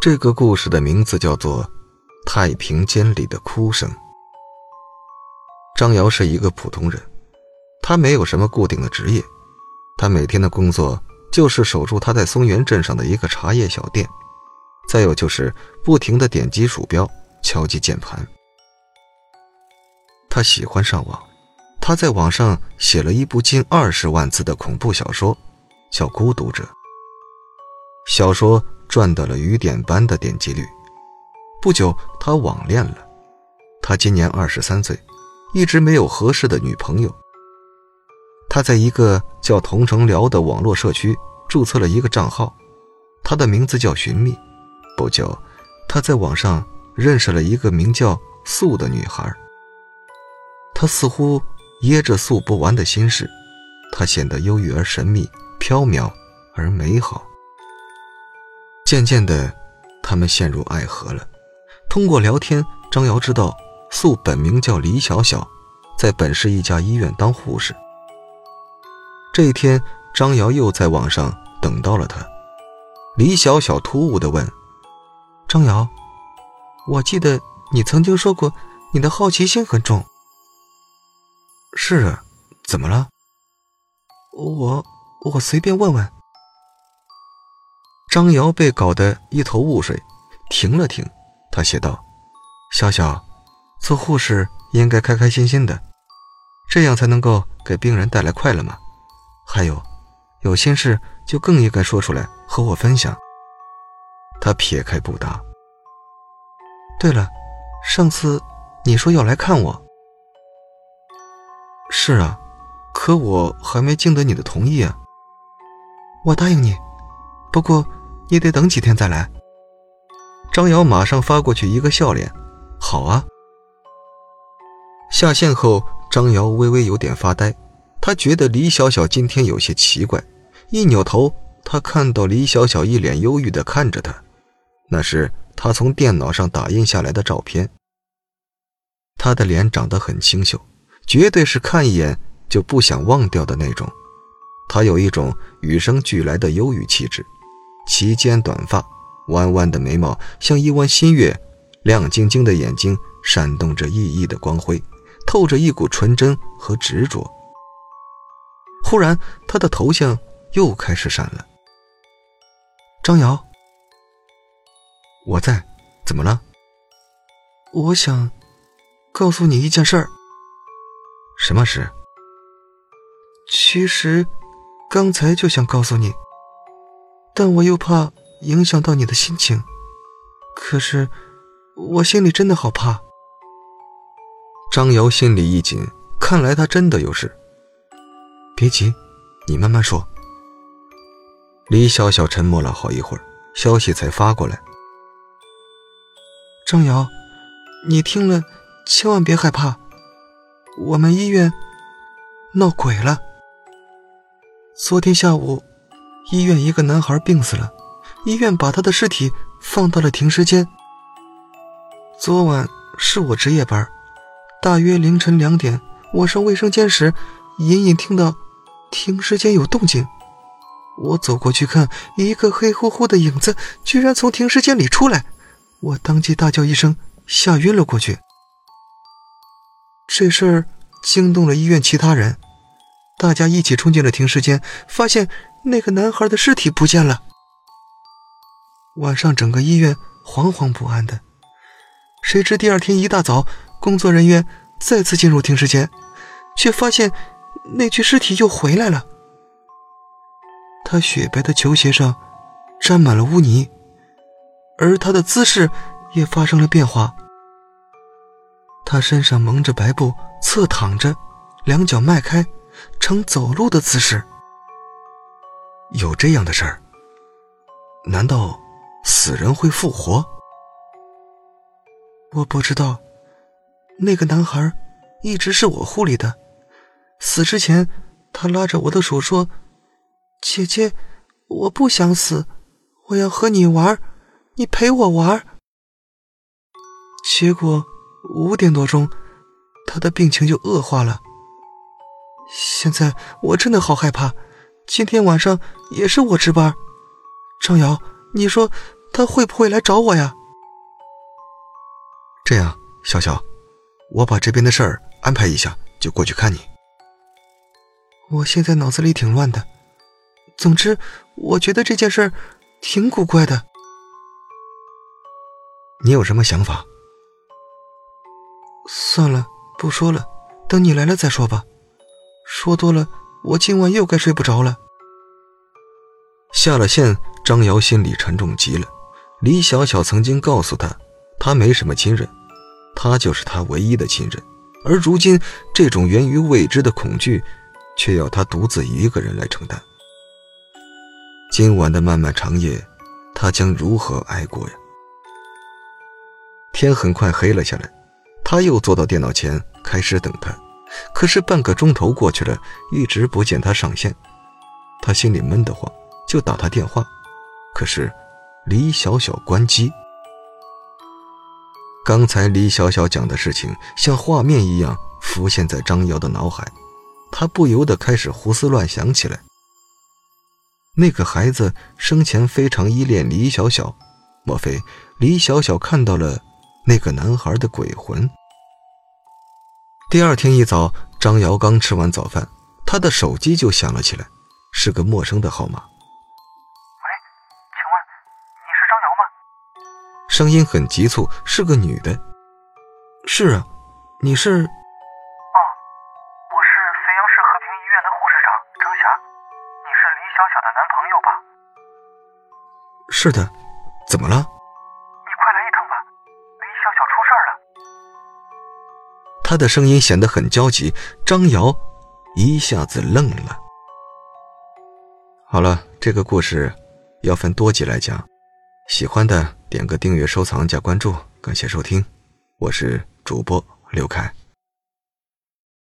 这个故事的名字叫做《太平间里的哭声》。张瑶是一个普通人，他没有什么固定的职业，他每天的工作就是守住他在松原镇上的一个茶叶小店，再有就是不停的点击鼠标、敲击键盘。他喜欢上网，他在网上写了一部近二十万字的恐怖小说，叫《孤独者》。小说。赚到了雨点般的点击率。不久，他网恋了。他今年二十三岁，一直没有合适的女朋友。他在一个叫“同城聊”的网络社区注册了一个账号，他的名字叫寻觅。不久，他在网上认识了一个名叫素的女孩。她似乎掖着诉不完的心事，她显得忧郁而神秘，飘渺而美好。渐渐的，他们陷入爱河了。通过聊天，张瑶知道素本名叫李小小，在本市一家医院当护士。这一天，张瑶又在网上等到了他。李小小突兀地问：“张瑶，我记得你曾经说过，你的好奇心很重。”“是啊，怎么了？”“我我随便问问。”张瑶被搞得一头雾水，停了停，他写道：“小小，做护士应该开开心心的，这样才能够给病人带来快乐嘛。还有，有心事就更应该说出来和我分享。”他撇开不答。对了，上次你说要来看我。是啊，可我还没经得你的同意啊。我答应你，不过。你得等几天再来。张瑶马上发过去一个笑脸，好啊。下线后，张瑶微微有点发呆，她觉得李小小今天有些奇怪。一扭头，她看到李小小一脸忧郁地看着她，那是她从电脑上打印下来的照片。她的脸长得很清秀，绝对是看一眼就不想忘掉的那种。她有一种与生俱来的忧郁气质。齐肩短发，弯弯的眉毛像一弯新月，亮晶晶的眼睛闪动着熠熠的光辉，透着一股纯真和执着。忽然，他的头像又开始闪了。张瑶，我在，怎么了？我想告诉你一件事儿。什么事？其实，刚才就想告诉你。但我又怕影响到你的心情，可是我心里真的好怕。张瑶心里一紧，看来他真的有事。别急，你慢慢说。李小小沉默了好一会儿，消息才发过来。张瑶，你听了千万别害怕，我们医院闹鬼了。昨天下午。医院一个男孩病死了，医院把他的尸体放到了停尸间。昨晚是我值夜班，大约凌晨两点，我上卫生间时，隐隐听到停尸间有动静。我走过去看，一个黑乎乎的影子居然从停尸间里出来，我当即大叫一声，吓晕了过去。这事儿惊动了医院其他人，大家一起冲进了停尸间，发现。那个男孩的尸体不见了。晚上，整个医院惶惶不安的。谁知第二天一大早，工作人员再次进入停尸间，却发现那具尸体又回来了。他雪白的球鞋上沾满了污泥，而他的姿势也发生了变化。他身上蒙着白布，侧躺着，两脚迈开，呈走路的姿势。有这样的事儿？难道死人会复活？我不知道。那个男孩一直是我护理的，死之前他拉着我的手说：“姐姐，我不想死，我要和你玩，你陪我玩。”结果五点多钟，他的病情就恶化了。现在我真的好害怕。今天晚上也是我值班，张瑶，你说他会不会来找我呀？这样，笑笑，我把这边的事儿安排一下，就过去看你。我现在脑子里挺乱的，总之，我觉得这件事挺古怪的。你有什么想法？算了，不说了，等你来了再说吧。说多了，我今晚又该睡不着了。下了线，张瑶心里沉重极了。李小小曾经告诉他，他没什么亲人，他就是他唯一的亲人。而如今，这种源于未知的恐惧，却要他独自一个人来承担。今晚的漫漫长夜，他将如何挨过呀？天很快黑了下来，他又坐到电脑前开始等他。可是半个钟头过去了，一直不见他上线，他心里闷得慌，就打他电话。可是李小小关机。刚才李小小讲的事情像画面一样浮现在张瑶的脑海，他不由得开始胡思乱想起来。那个孩子生前非常依恋李小小，莫非李小小看到了那个男孩的鬼魂？第二天一早，张瑶刚吃完早饭，他的手机就响了起来，是个陌生的号码。喂，请问你是张瑶吗？声音很急促，是个女的。是啊，你是？哦，我是肥阳市和平医院的护士长张霞，你是李小小的男朋友吧？是的，怎么了？他的声音显得很焦急，张瑶一下子愣了。好了，这个故事要分多集来讲，喜欢的点个订阅、收藏、加关注，感谢收听，我是主播刘凯。